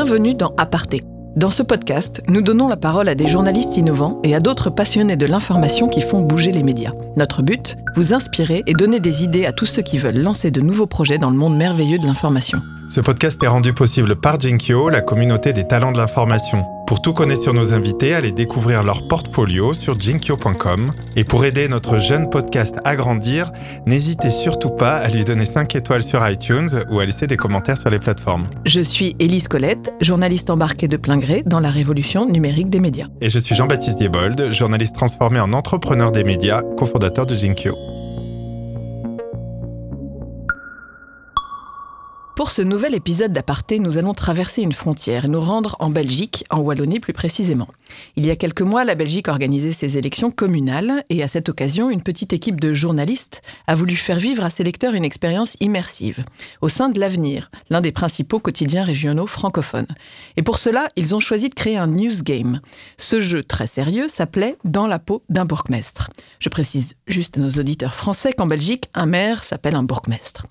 Bienvenue dans Aparté. Dans ce podcast, nous donnons la parole à des journalistes innovants et à d'autres passionnés de l'information qui font bouger les médias. Notre but Vous inspirer et donner des idées à tous ceux qui veulent lancer de nouveaux projets dans le monde merveilleux de l'information. Ce podcast est rendu possible par Jinkyo, la communauté des talents de l'information. Pour tout connaître sur nos invités, allez découvrir leur portfolio sur jinkyo.com. Et pour aider notre jeune podcast à grandir, n'hésitez surtout pas à lui donner 5 étoiles sur iTunes ou à laisser des commentaires sur les plateformes. Je suis Élise Colette, journaliste embarquée de plein gré dans la révolution numérique des médias. Et je suis Jean-Baptiste Diebold, journaliste transformé en entrepreneur des médias, cofondateur de Jinkyo. Pour ce nouvel épisode d'Aparté, nous allons traverser une frontière et nous rendre en Belgique, en Wallonie plus précisément. Il y a quelques mois, la Belgique organisait ses élections communales et à cette occasion, une petite équipe de journalistes a voulu faire vivre à ses lecteurs une expérience immersive au sein de l'Avenir, l'un des principaux quotidiens régionaux francophones. Et pour cela, ils ont choisi de créer un news game. Ce jeu très sérieux s'appelait Dans la peau d'un bourgmestre. Je précise juste à nos auditeurs français qu'en Belgique, un maire s'appelle un bourgmestre.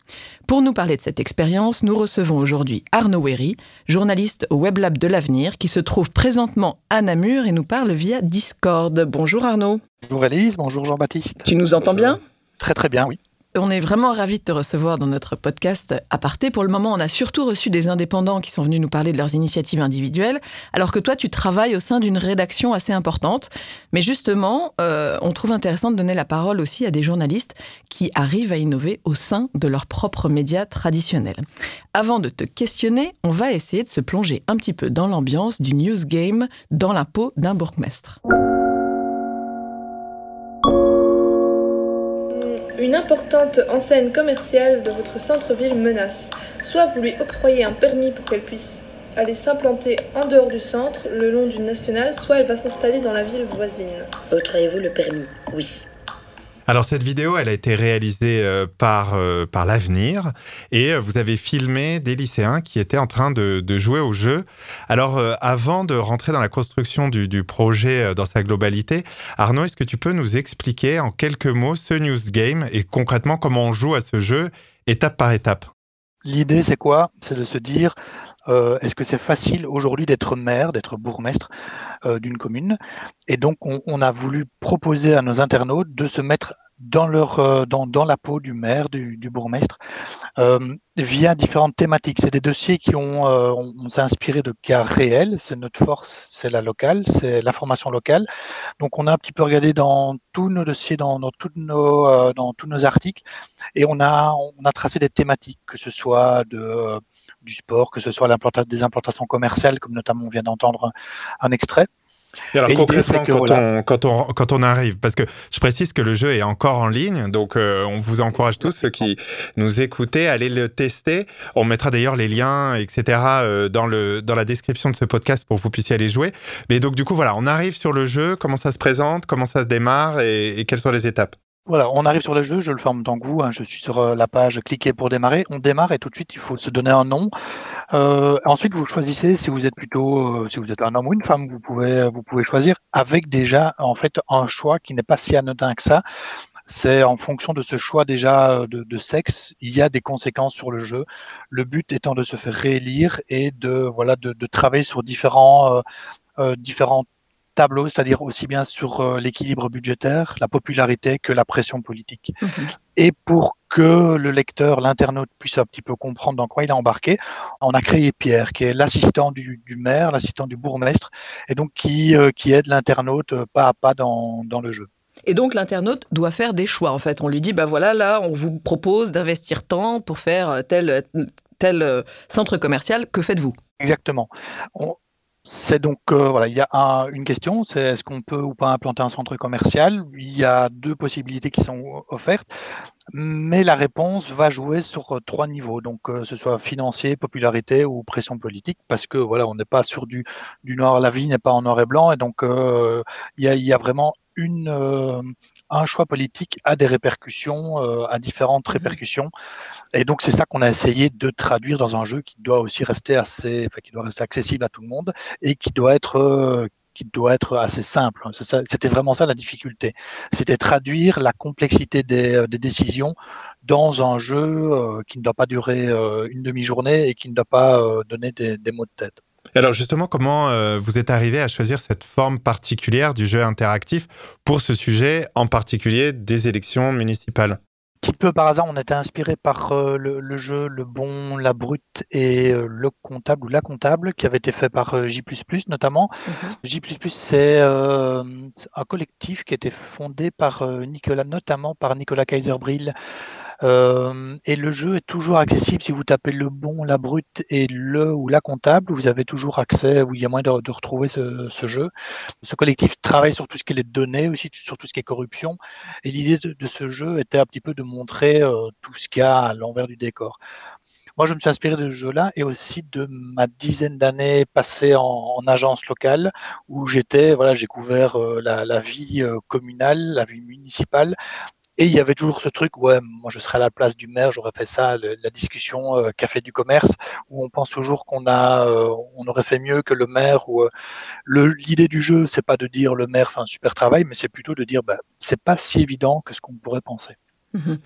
Pour nous parler de cette expérience, nous recevons aujourd'hui Arnaud Wery, journaliste au Weblab de l'Avenir, qui se trouve présentement à Namur et nous parle via Discord. Bonjour Arnaud. Bonjour Elise, bonjour Jean-Baptiste. Tu nous entends bien? Très très bien, oui. On est vraiment ravis de te recevoir dans notre podcast aparté. Pour le moment, on a surtout reçu des indépendants qui sont venus nous parler de leurs initiatives individuelles, alors que toi, tu travailles au sein d'une rédaction assez importante. Mais justement, euh, on trouve intéressant de donner la parole aussi à des journalistes qui arrivent à innover au sein de leurs propres médias traditionnels. Avant de te questionner, on va essayer de se plonger un petit peu dans l'ambiance du news game dans la peau d'un bourgmestre. Une importante enseigne commerciale de votre centre-ville menace. Soit vous lui octroyez un permis pour qu'elle puisse aller s'implanter en dehors du centre, le long d'une nationale, soit elle va s'installer dans la ville voisine. Octroyez-vous le permis? Oui. Alors cette vidéo, elle a été réalisée euh, par, euh, par l'avenir. Et euh, vous avez filmé des lycéens qui étaient en train de, jouer au jeu. Alors avant de rentrer dans la construction du, du projet dans sa globalité, Arnaud, est-ce que tu peux nous expliquer en quelques mots ce news game et concrètement comment on joue à ce jeu étape par étape? L'idée, c'est quoi? C'est de se dire, est-ce que c'est facile aujourd'hui d'être maire, d'être bourgmestre d'une commune? Et donc, on, a voulu proposer à nos internautes de se mettre dans, leur, euh, dans, la peau du maire, du, bourgmestre, euh, via différentes thématiques. C'est des dossiers qui ont, euh, on, s'est inspiré de cas réels. C'est notre force, c'est la locale, c'est l'information locale. Donc, on a un petit peu regardé dans tous nos dossiers, dans, dans, tous nos, euh, dans tous nos articles, et on a, on a tracé des thématiques, que ce soit de du sport, que ce soit des implantations commerciales, comme notamment on vient d'entendre un extrait. Et alors concrètement, quand, on, quand, on, quand on arrive, parce que je précise que le jeu est encore en ligne, donc euh, on vous encourage tous, ceux qui nous écoutez, à aller le tester. On mettra d'ailleurs les liens, etc., euh, dans, le, dans la description de ce podcast pour que vous puissiez aller jouer. Mais donc du coup, voilà, on arrive sur le jeu, comment ça se présente, comment ça se démarre? Et quelles sont les étapes? Voilà, on arrive sur le jeu, je le forme tant que vous, hein, je suis sur euh, la page cliquer pour démarrer, on démarre et tout de suite il faut se donner un nom. Euh, ensuite vous choisissez si vous êtes plutôt, euh, un homme ou une femme, vous pouvez, choisir avec déjà en fait un choix qui n'est pas si anodin que ça. C'est en fonction de ce choix déjà de, sexe, il y a des conséquences sur le jeu. Le but étant de se faire réélire et de, travailler sur différents différents tableau, c'est-à-dire aussi bien sur euh, l'équilibre budgétaire, la popularité que la pression politique. Mhm. Et pour que le lecteur, l'internaute puisse un petit peu comprendre dans quoi il a embarqué, on a créé Pierre, qui est l'assistant du, maire, l'assistant du bourgmestre, et donc qui, euh, qui aide l'internaute euh, pas à pas dans, dans le jeu. Et donc l'internaute doit faire des choix. En fait, on lui dit bah voilà là, on vous propose d'investir tant pour faire tel tel centre commercial. Que faites-vous? Exactement. On, c'est donc, euh, voilà, il y a une question, c'est est-ce qu'on peut ou pas implanter un centre commercial? Il y a deux possibilités qui sont offertes, mais la réponse va jouer sur euh, trois niveaux, donc que euh, ce soit financier, popularité ou pression politique, parce que voilà, on n'est pas sur du, du noir, la vie n'est pas en noir et blanc, et donc il, y a, y a, vraiment une, un choix politique a des répercussions, euh, a différentes mmh répercussions. Et donc, c'est ça qu'on a essayé de traduire dans un jeu qui doit aussi rester assez, enfin, qui doit rester accessible à tout le monde et qui doit être, euh, qui doit être assez simple. C'était vraiment ça la difficulté. C'était traduire la complexité des, euh, des, décisions dans un jeu qui ne doit pas durer une demi-journée et qui ne doit pas donner des, des mots de tête. Alors justement, comment euh, vous êtes arrivé à choisir cette forme particulière du jeu interactif pour ce sujet, en particulier des élections municipales? Petit peu par hasard, on était inspiré par euh, le, jeu Le Bon, La Brute et euh, Le Comptable ou La Comptable qui avait été fait par J++ notamment. Mhm. J++ c'est un collectif qui a été fondé par Nicolas, notamment par Nicolas Kaiserbril, euh, et le jeu est toujours accessible si vous tapez le bon, la brute et le ou la comptable. Vous avez toujours accès, où il y a moyen de, retrouver ce, jeu. Ce collectif travaille sur tout ce qui est les données, aussi sur tout ce qui est corruption. Et l'idée de, ce jeu était un petit peu de montrer euh, tout ce qu'il y a à l'envers du décor. Moi, je me suis inspiré de ce jeu-là et aussi de ma dizaine d'années passées en, agence locale où j'étais, voilà, j'ai couvert euh, la, la, vie communale, la vie municipale, et il y avait toujours ce truc, ouais, moi je serais à la place du maire, j'aurais fait ça, la discussion euh, café du commerce, où on pense toujours qu'on a, euh, on aurait fait mieux que le maire. Ou euh, l'idée du jeu, c'est pas de dire le maire fait un super travail, mais c'est plutôt de dire, bah, c'est pas si évident que ce qu'on pourrait penser. Mhm.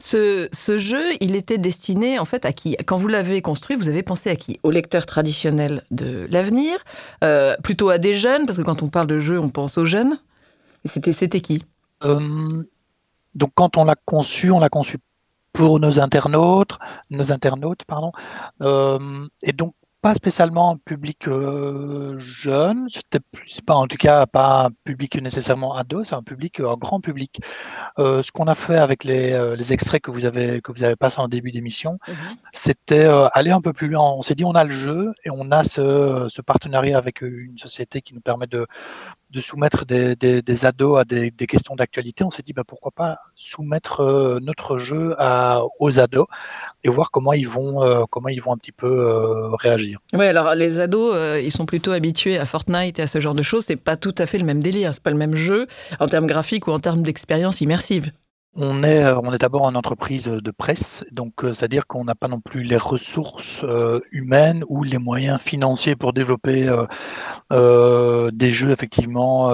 Ce, ce, jeu, il était destiné en fait à qui? Quand vous l'avez construit, vous avez pensé à qui? Aux lecteurs traditionnels de l'avenir, plutôt à des jeunes, parce que quand on parle de jeu, on pense aux jeunes. C'était c'était qui? Donc quand on l'a conçu, on l'a conçu pour nos internautes, nos internautes, pardon. Euh, et donc pas spécialement un public euh, jeune, c'était pas en tout cas pas un public nécessairement ado, c'est un public, un grand public. Euh, ce qu'on a fait avec les, les, extraits que vous avez que vous avez passé en début d'émission, mhm. c'était aller un peu plus loin. On s'est dit on a le jeu et on a ce, ce partenariat avec une société qui nous permet de de soumettre des, ados à des, questions d'actualité, on s'est dit bah, pourquoi pas soumettre euh, notre jeu aux ados et voir comment ils vont, euh, comment ils vont un petit peu euh, réagir. Oui, alors les ados, ils sont plutôt habitués à Fortnite et à ce genre de choses. C'est pas tout à fait le même délire, c'est pas le même jeu en termes graphiques ou en termes d'expérience immersive. On est, euh, on est d'abord une entreprise de presse, donc euh, c'est-à-dire qu'on n'a pas non plus les ressources euh, humaines ou les moyens financiers pour développer des jeux effectivement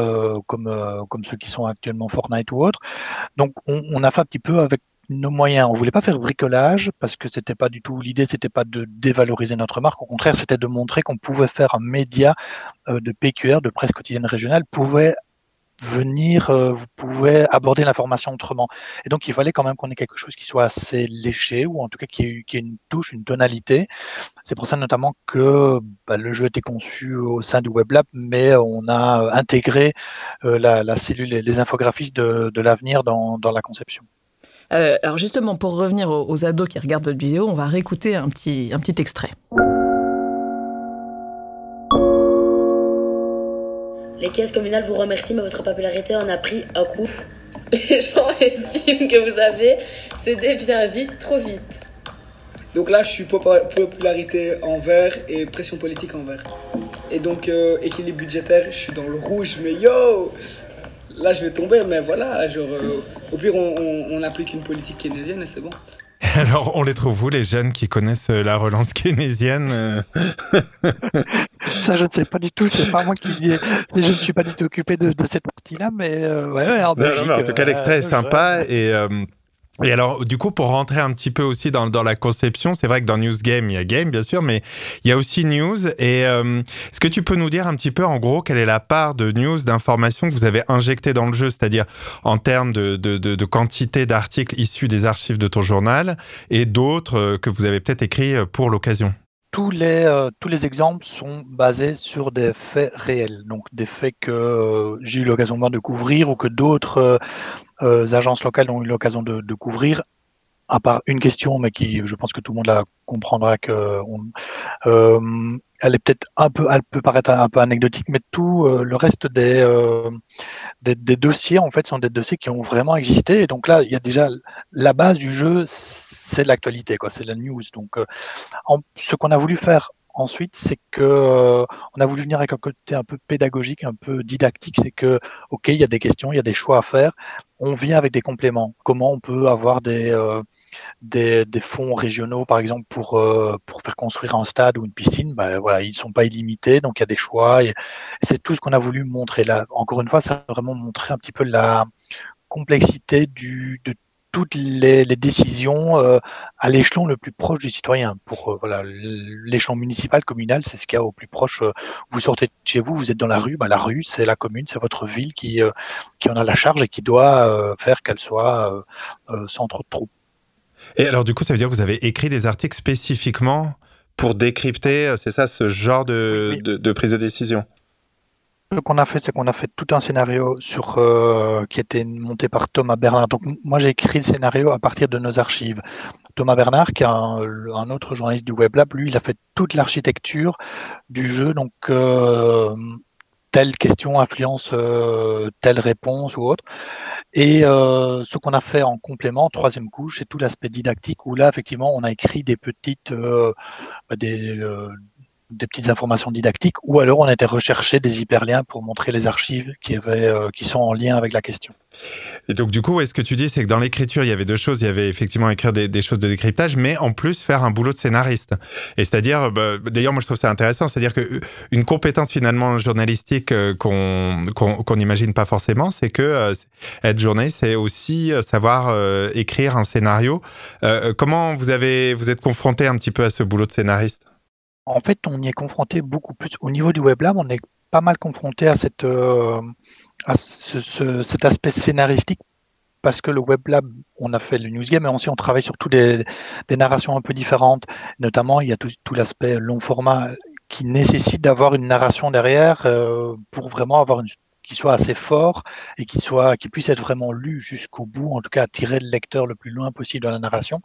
comme, comme ceux qui sont actuellement Fortnite ou autres. Donc on, a fait un petit peu avec nos moyens. On voulait pas faire bricolage parce que c'était pas du tout l'idée, c'était pas de dévaloriser notre marque. Au contraire, c'était de montrer qu'on pouvait faire un média de PQR, de presse quotidienne régionale, pouvait venir, euh, vous pouvez aborder l'information autrement. Et donc, il fallait quand même qu'on ait quelque chose qui soit assez léché, ou en tout cas qui ait, une touche, une tonalité. C'est pour ça notamment que bah, le jeu était conçu au sein du Web Lab, mais on a intégré euh, la, cellule, les infographistes de, l'avenir dans, la conception. Euh, alors justement, pour revenir aux, ados qui regardent votre vidéo, on va réécouter un petit extrait. Les caisses communales vous remercient, mais votre popularité en a pris un coup. Les gens estiment que vous avez cédé bien vite, trop vite. Donc là, je suis popularité en vert et pression politique en vert. Et donc, euh, équilibre budgétaire, je suis dans le rouge, mais yo Là, je vais tomber, mais voilà, genre, euh, au pire, on, on applique une politique keynésienne et c'est bon. Alors, on les trouve où, les jeunes qui connaissent euh, la relance keynésienne euh Ça, je ne sais pas du tout. C'est pas moi qui. Je ne suis pas du tout occupé de, cette partie-là, mais euh, ouais, ouais, en, en tout cas, l'extrait est sympa et. Et alors, du coup, pour rentrer un petit peu aussi dans, la conception, c'est vrai que dans News Game, il y a Game, bien sûr, mais il y a aussi News. Et euh, est-ce que tu peux nous dire un petit peu, en gros, quelle est la part de news, d'informations que vous avez injectées dans le jeu, c'est-à-dire en termes de, de, de, de quantité d'articles issus des archives de ton journal et d'autres euh, que vous avez peut-être écrits euh, pour l'occasion? Tous les, euh, tous les exemples sont basés sur des faits réels, donc des faits que euh, j'ai eu l'occasion de couvrir ou que d'autres euh, agences locales ont eu l'occasion de, de, couvrir, à part une question, mais qui, je pense que tout le monde la comprendra que elle est peut-être un peu, elle peut paraître un peu anecdotique, mais tout le reste des, des, des, dossiers en fait sont des dossiers qui ont vraiment existé. Et donc là, il y a déjà la base du jeu c'est l'actualité, quoi, c'est la news. Donc, euh, ce qu'on a voulu faire ensuite, c'est que euh, on a voulu venir avec un côté un peu pédagogique, un peu didactique. C'est que, ok, il y a des questions, il y a des choix à faire. On vient avec des compléments. Comment on peut avoir des euh, des, fonds régionaux, par exemple, pour, pour faire construire un stade ou une piscine, ben, voilà, ils ne sont pas illimités, donc il y a des choix. C'est tout ce qu'on a voulu montrer là. Encore une fois, ça a vraiment montré un petit peu la complexité du, de toutes les, décisions euh, à l'échelon le plus proche du citoyen. Pour voilà, l'échelon municipal, communal, c'est ce qu'il y a au plus proche. vous sortez de chez vous, vous êtes dans la rue, bah, la rue, c'est la commune, c'est votre ville qui, qui en a la charge et qui doit faire qu'elle soit sans trop de troupes. Et alors, du coup, ça veut dire que vous avez écrit des articles spécifiquement pour décrypter, c'est ça, ce genre de, de prise de décision? Ce qu'on a fait, c'est qu'on a fait tout un scénario sur, euh, qui était monté par Thomas Bernard. Donc, moi, j'ai écrit le scénario à partir de nos archives. Thomas Bernard, qui est un, autre journaliste du Web Lab, lui, il a fait toute l'architecture du jeu. Donc, euh, telle question influence euh, telle réponse ou autre. Et ce qu'on a fait en complément, troisième couche, c'est tout l'aspect didactique où là, effectivement, on a écrit des petites, des, des petites informations didactiques, ou alors on a été rechercher des hyperliens pour montrer les archives qui, avaient, euh, qui sont en lien avec la question. Et donc, du coup, est ce que tu dis, c'est que dans l'écriture, il y avait deux choses. Il y avait effectivement écrire des, choses de décryptage, mais en plus faire un boulot de scénariste. Et c'est-à-dire, bah, d'ailleurs, moi, je trouve ça intéressant. C'est-à-dire qu'une compétence finalement journalistique euh, qu'on n'imagine pas forcément, c'est que euh, être journaliste, c'est aussi savoir écrire un scénario. comment vous avez, vous êtes confronté un petit peu à ce boulot de scénariste? En fait, on y est confronté beaucoup plus. Au niveau du Web Lab, on est pas mal confronté à, cette, euh, à cet aspect scénaristique parce que le Web Lab, on a fait le News Game, mais aussi on travaille sur des, des narrations un peu différentes. Notamment, il y a tout, l'aspect long format qui nécessite d'avoir une narration derrière euh, pour vraiment avoir une qui soit assez fort et qui soit qui puisse être vraiment lu jusqu'au bout, en tout cas attirer le lecteur le plus loin possible dans la narration.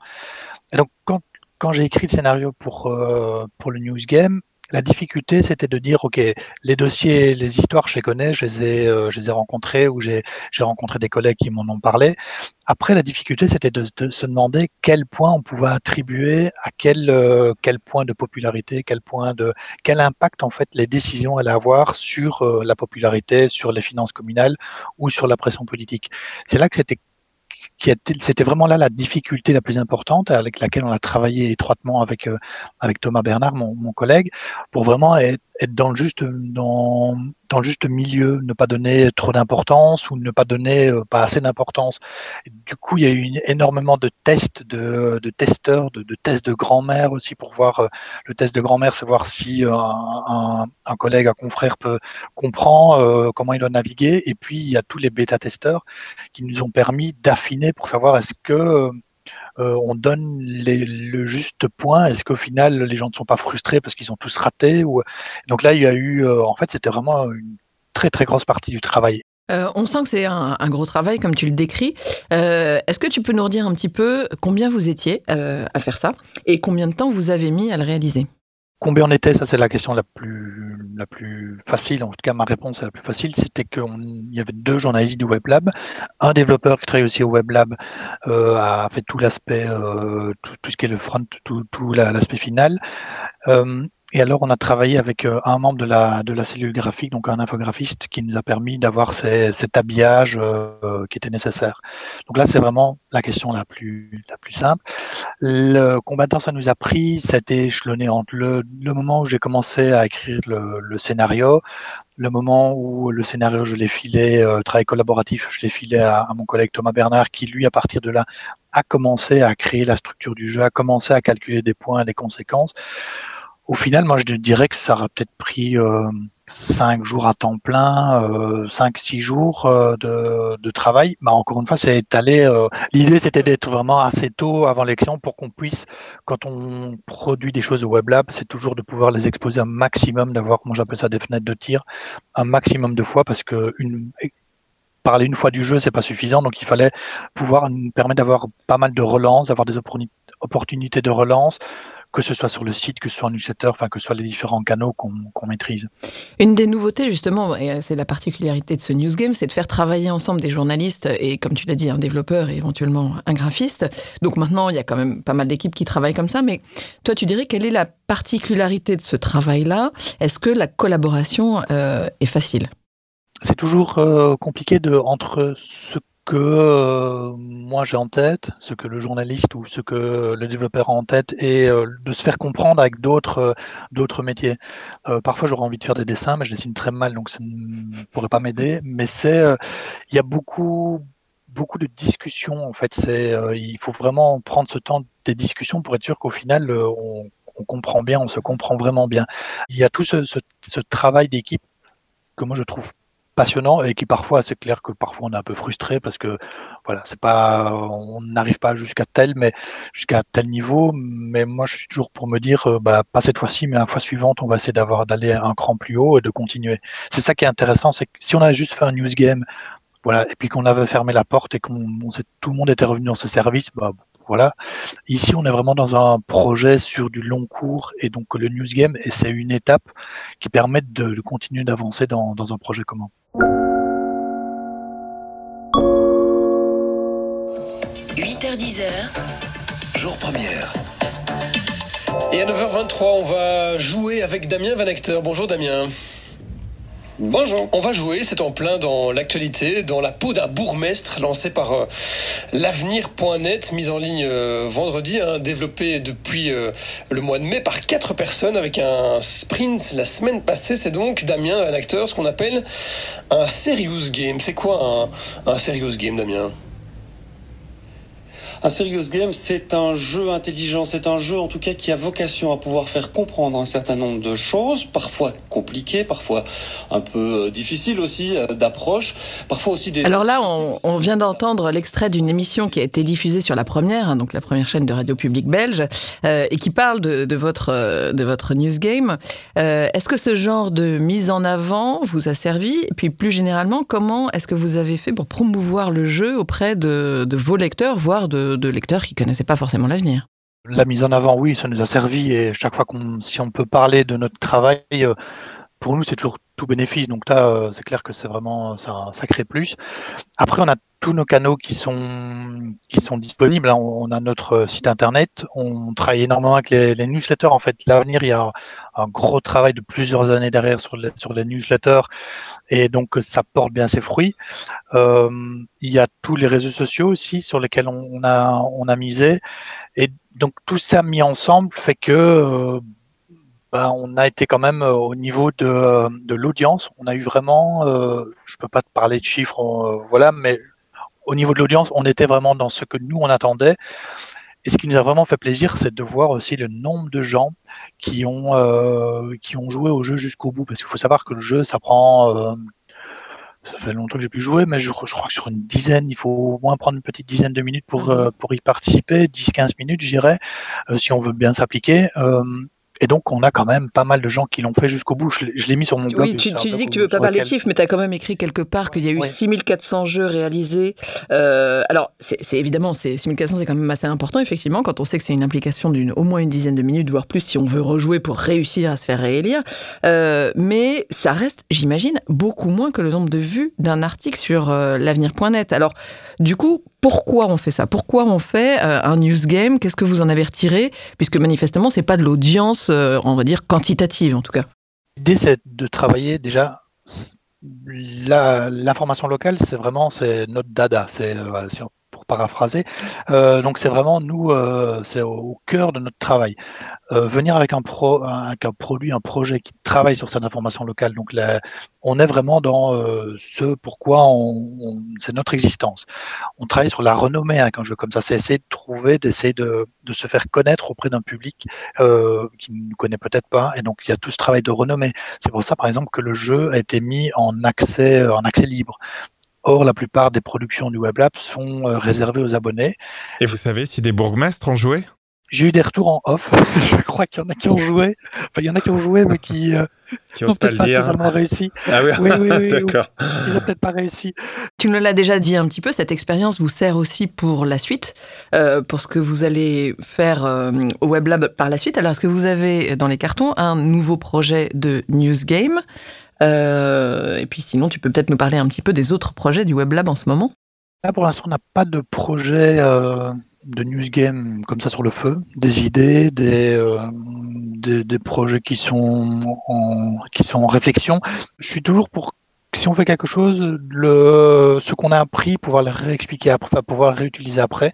Et donc quand quand j'ai écrit le scénario pour, euh, pour le News Game, la difficulté, c'était de dire, OK, les dossiers, les histoires, je les connais, je les ai, euh, je les ai rencontrés ou j'ai rencontré des collègues qui m'en ont parlé. Après, la difficulté, c'était de, se demander quel point on pouvait attribuer à quel, euh, quel point de popularité, quel point de, quel impact, en fait, les décisions allaient avoir sur la popularité, sur les finances communales ou sur la pression politique. C'est là que c'était c'était vraiment là la difficulté la plus importante avec laquelle on a travaillé étroitement avec euh, avec Thomas Bernard, mon, mon collègue, pour vraiment être, être dans le juste dans, dans juste milieu, ne pas donner trop d'importance ou ne pas donner euh, pas assez d'importance. Du coup, il y a eu énormément de tests de, testeurs, de, tests de grand-mère aussi pour voir euh, le test de grand-mère, c'est voir si un, un, collègue, un confrère peut comprend comment il doit naviguer. Et puis il y a tous les bêta-testeurs qui nous ont permis d'affiner pour savoir est-ce que euh, on donne le juste point Est-ce qu'au final, les gens ne sont pas frustrés parce qu'ils ont tous raté ou... Donc là, il y a eu, euh, en fait, c'était vraiment une très très grosse partie du travail. Euh, on sent que c'est un, gros travail, comme tu le décris. Est-ce que tu peux nous redire un petit peu combien vous étiez à faire ça et combien de temps vous avez mis à le réaliser? Combien on était, ça c'est la question la plus, la plus facile, en tout cas ma réponse est la plus facile, c'était qu'il y avait deux journalistes du Web Lab, un développeur qui travaille aussi au Web Lab euh, a fait tout l'aspect, euh, tout, ce qui est le front, tout, tout l'aspect final, euh, et alors, on a travaillé avec euh, un membre de la, de la cellule graphique, donc un infographiste, qui nous a permis d'avoir cet habillage euh, qui était nécessaire. Donc là, c'est vraiment la question la plus, la plus simple. Le combattant, ça nous a pris, été échelonné entre le, le moment où j'ai commencé à écrire le, le, scénario, le moment où le scénario, je l'ai filé, euh, travail collaboratif, je l'ai filé à, à, mon collègue Thomas Bernard, qui lui, à partir de là, a commencé à créer la structure du jeu, a commencé à calculer des points, des conséquences. Au final, moi, je dirais que ça aurait peut-être pris euh, cinq jours à temps plein, euh, cinq, six jours euh, de, travail. Mais encore une fois, c'est étalé. Euh, l'idée, c'était d'être vraiment assez tôt avant l'élection pour qu'on puisse, quand on produit des choses au Web Lab, c'est toujours de pouvoir les exposer un maximum, d'avoir, comment j'appelle ça, des fenêtres de tir, un maximum de fois, parce que parler une fois du jeu, c'est pas suffisant. Donc, il fallait pouvoir nous permettre d'avoir pas mal de relances, d'avoir des opportunités de relance, que ce soit sur le site, que ce soit en newsletter, enfin que ce soit les différents canaux qu'on maîtrise. Une des nouveautés justement, et c'est la particularité de ce news game, c'est de faire travailler ensemble des journalistes et comme tu l'as dit, un développeur et éventuellement un graphiste. Donc maintenant, il y a quand même pas mal d'équipes qui travaillent comme ça. Mais toi, tu dirais quelle est la particularité de ce travail-là? Est-ce que la collaboration euh, est facile? C'est toujours euh, compliqué de entre ce que euh, moi j'ai en tête, ce que le journaliste ou ce que le développeur a en tête, et euh, de se faire comprendre avec d'autres euh, d'autres métiers. parfois j'aurais envie de faire des dessins, mais je dessine très mal, donc ça ne pourrait pas m'aider. Mais c'est, il y a beaucoup beaucoup de discussions. En fait, c'est il faut vraiment prendre ce temps des discussions pour être sûr qu'au final on, comprend bien, on se comprend vraiment bien. Il y a tout ce, ce travail d'équipe que moi je trouve passionnant et qui parfois, c'est clair que parfois on est un peu frustré parce que voilà, c'est pas, on n'arrive pas jusqu'à tel, mais jusqu'à tel niveau. Mais moi, je suis toujours pour me dire, euh, bah, pas cette fois-ci, mais la fois suivante, on va essayer d'avoir d'aller un cran plus haut et de continuer. C'est ça qui est intéressant, c'est que si on avait juste fait un news game, voilà, et puis qu'on avait fermé la porte et qu'on tout le monde était revenu dans ce service, bah, voilà. Ici, on est vraiment dans un projet sur du long cours et donc le news game, et c'est une étape qui permet de, continuer d'avancer dans un projet commun. 8h10h. Jour première. Et à 9h23, on va jouer avec Damien Van Acteur. Bonjour Damien. Bonjour. On va jouer, c'est en plein dans l'actualité, dans la peau d'un bourgmestre lancé par euh, l'avenir.net, mise en ligne euh, vendredi, hein, développé depuis euh, le mois de mai par quatre personnes avec un sprint la semaine passée. C'est donc Damien, un acteur, ce qu'on appelle un serious game. C'est quoi un, un serious game, Damien? Un serious game, c'est un jeu intelligent, c'est un jeu en tout cas qui a vocation à pouvoir faire comprendre un certain nombre de choses, parfois compliquées, parfois un peu euh, difficiles aussi euh, d'approche, parfois aussi des... Alors là, on, vient d'entendre l'extrait d'une émission qui a été diffusée sur la première, hein, donc la première chaîne de radio publique belge, euh, et qui parle de, votre, de votre news game. est-ce que ce genre de mise en avant vous a servi? Et puis plus généralement, comment est-ce que vous avez fait pour promouvoir le jeu auprès de, de vos lecteurs, voire de de, lecteurs qui connaissaient pas forcément l'avenir. La mise en avant, oui, ça nous a servi et chaque fois qu'on, si on peut parler de notre travail, euh, pour nous, c'est toujours tout bénéfice. Donc là, euh, c'est clair que c'est vraiment un sacré plus. Après, on a tous nos canaux qui sont qui sont disponibles. Hein. On a notre site internet. On travaille énormément avec les, newsletters. En fait, l'avenir, il y a un gros travail de plusieurs années derrière sur les, sur les newsletters, et donc ça porte bien ses fruits. Euh, il y a tous les réseaux sociaux aussi sur lesquels on, a on a misé, et donc tout ça mis ensemble fait que euh, ben, on a été quand même euh, au niveau de, de l'audience. On a eu vraiment, euh, je peux pas te parler de chiffres, euh, voilà, mais au niveau de l'audience, on était vraiment dans ce que nous on attendait. Et ce qui nous a vraiment fait plaisir, c'est de voir aussi le nombre de gens qui ont euh, qui ont joué au jeu jusqu'au bout. Parce qu'il faut savoir que le jeu, ça prend ça fait longtemps que j'ai pu jouer, mais je, je, crois que sur une dizaine, il faut au moins prendre une petite dizaine de minutes pour, mmh. pour y participer, 10-15 minutes, je dirais, si on veut bien s'appliquer. Et donc, on a quand même pas mal de gens qui l'ont fait jusqu'au bout. Je, l'ai mis sur mon blog. Oui, tu, tu dis que tu veux pas parler de chiffres, mais tu as quand même écrit quelque part qu'il y a eu 6400 jeux réalisés. Euh, alors, c'est évidemment, 6400, c'est quand même assez important, effectivement, quand on sait que c'est une implication d'une au moins une dizaine de minutes, voire plus, si on veut rejouer pour réussir à se faire réélire. Euh, mais ça reste, j'imagine, beaucoup moins que le nombre de vues d'un article sur euh, l'avenir.net. Alors, du coup, pourquoi on fait ça? Pourquoi on fait euh, un news game? Qu'est-ce que vous en avez retiré? Puisque manifestement, c'est pas de l'audience, euh, on va dire, quantitative en tout cas. L'idée, c'est de travailler déjà. L'information locale, c'est vraiment c'est notre dada. C'est euh, paraphraser. donc c'est vraiment nous, c'est au, cœur de notre travail. venir avec un, pro, un, produit, un projet qui travaille sur cette information locale. Donc on est vraiment dans ce pourquoi c'est notre existence. On travaille sur la renommée avec un jeu comme ça. C'est essayer de trouver, d'essayer de, de, se faire connaître auprès d'un public qui ne nous connaît peut-être pas. Et donc il y a tout ce travail de renommée. C'est pour ça par exemple que le jeu a été mis en accès, en accès libre. Or, la plupart des productions du Web Lab sont euh, réservées aux abonnés. Et vous savez si des bourgmestres ont joué? J'ai eu des retours en off. je crois qu'il y en a qui ont joué. Enfin, il y en a qui ont joué, mais qui euh, qui n'ont peut-être pas, spécialement réussi. Ah oui, oui, oui, oui d'accord. Ils n'ont peut-être pas réussi. Tu me l'as déjà dit un petit peu. Cette expérience vous sert aussi pour la suite, euh, pour ce que vous allez faire euh, au Web Lab par la suite. Alors, est-ce que vous avez dans les cartons un nouveau projet de news game? Et puis sinon, tu peux peut-être nous parler un petit peu des autres projets du Web Lab en ce moment? Là, pour l'instant, on n'a pas de projet euh, de news game comme ça sur le feu. Des idées, des, euh, des, projets qui sont, en, qui sont en réflexion. Je suis toujours pour si on fait quelque chose, ce qu'on a appris, pouvoir le réexpliquer après, enfin, pouvoir le réutiliser après.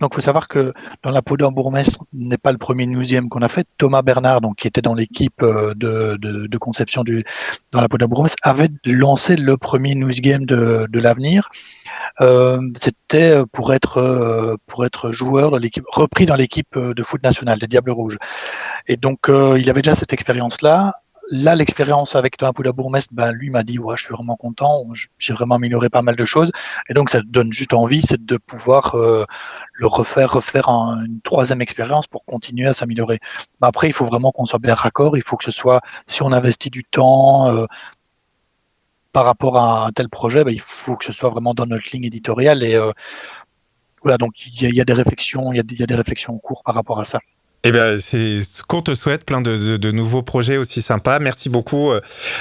Donc, il faut savoir que dans la peau d'un bourgmestre n'est pas le premier newsiem qu'on a fait. Thomas Bernard, donc, qui était dans l'équipe euh, de, conception dans la peau d'un bourgmestre, avait lancé le premier news game de, de l'avenir. Euh, C'était pour être, euh, pour être joueur dans l'équipe, repris dans l'équipe de foot nationale des Diables Rouges. Et donc, euh, il avait déjà cette expérience-là là, l'expérience avec Thomas Poula Bourgmestre, ben, lui m'a dit ouais, je suis vraiment content, j'ai vraiment amélioré pas mal de choses. Et donc, ça donne juste envie, c'est de pouvoir euh, le refaire, refaire une troisième expérience pour continuer à s'améliorer. Mais après, il faut vraiment qu'on soit bien raccord. Il faut que ce soit, si on investit du temps euh, par rapport à un tel projet, ben, il faut que ce soit vraiment dans notre ligne éditoriale. Et euh, voilà, donc il y, a des réflexions, il y a des réflexions en cours par rapport à ça. Eh bien, c'est ce qu'on te souhaite, plein de, nouveaux projets aussi sympas. Merci beaucoup,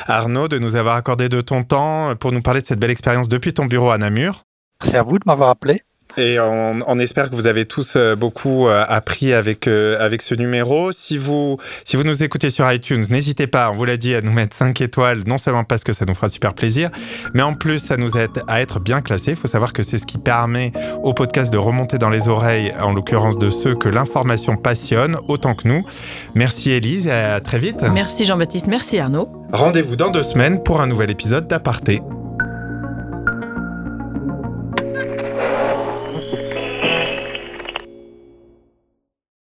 Arnaud, de nous avoir accordé de ton temps pour nous parler de cette belle expérience depuis ton bureau à Namur. Merci à vous de m'avoir appelé. Et on, on, espère que vous avez tous euh, beaucoup euh, appris avec, euh, avec ce numéro. Si vous, si vous nous écoutez sur iTunes, n'hésitez pas, on vous l'a dit, à nous mettre 5 étoiles, non seulement parce que ça nous fera super plaisir, mais en plus, ça nous aide à être bien classés. Il faut savoir que c'est ce qui permet au podcast de remonter dans les oreilles, en l'occurrence de ceux que l'information passionne autant que nous. Merci Élise et à très vite. Merci Jean-Baptiste, merci Arnaud. Rendez-vous dans deux semaines pour un nouvel épisode d'Aparté.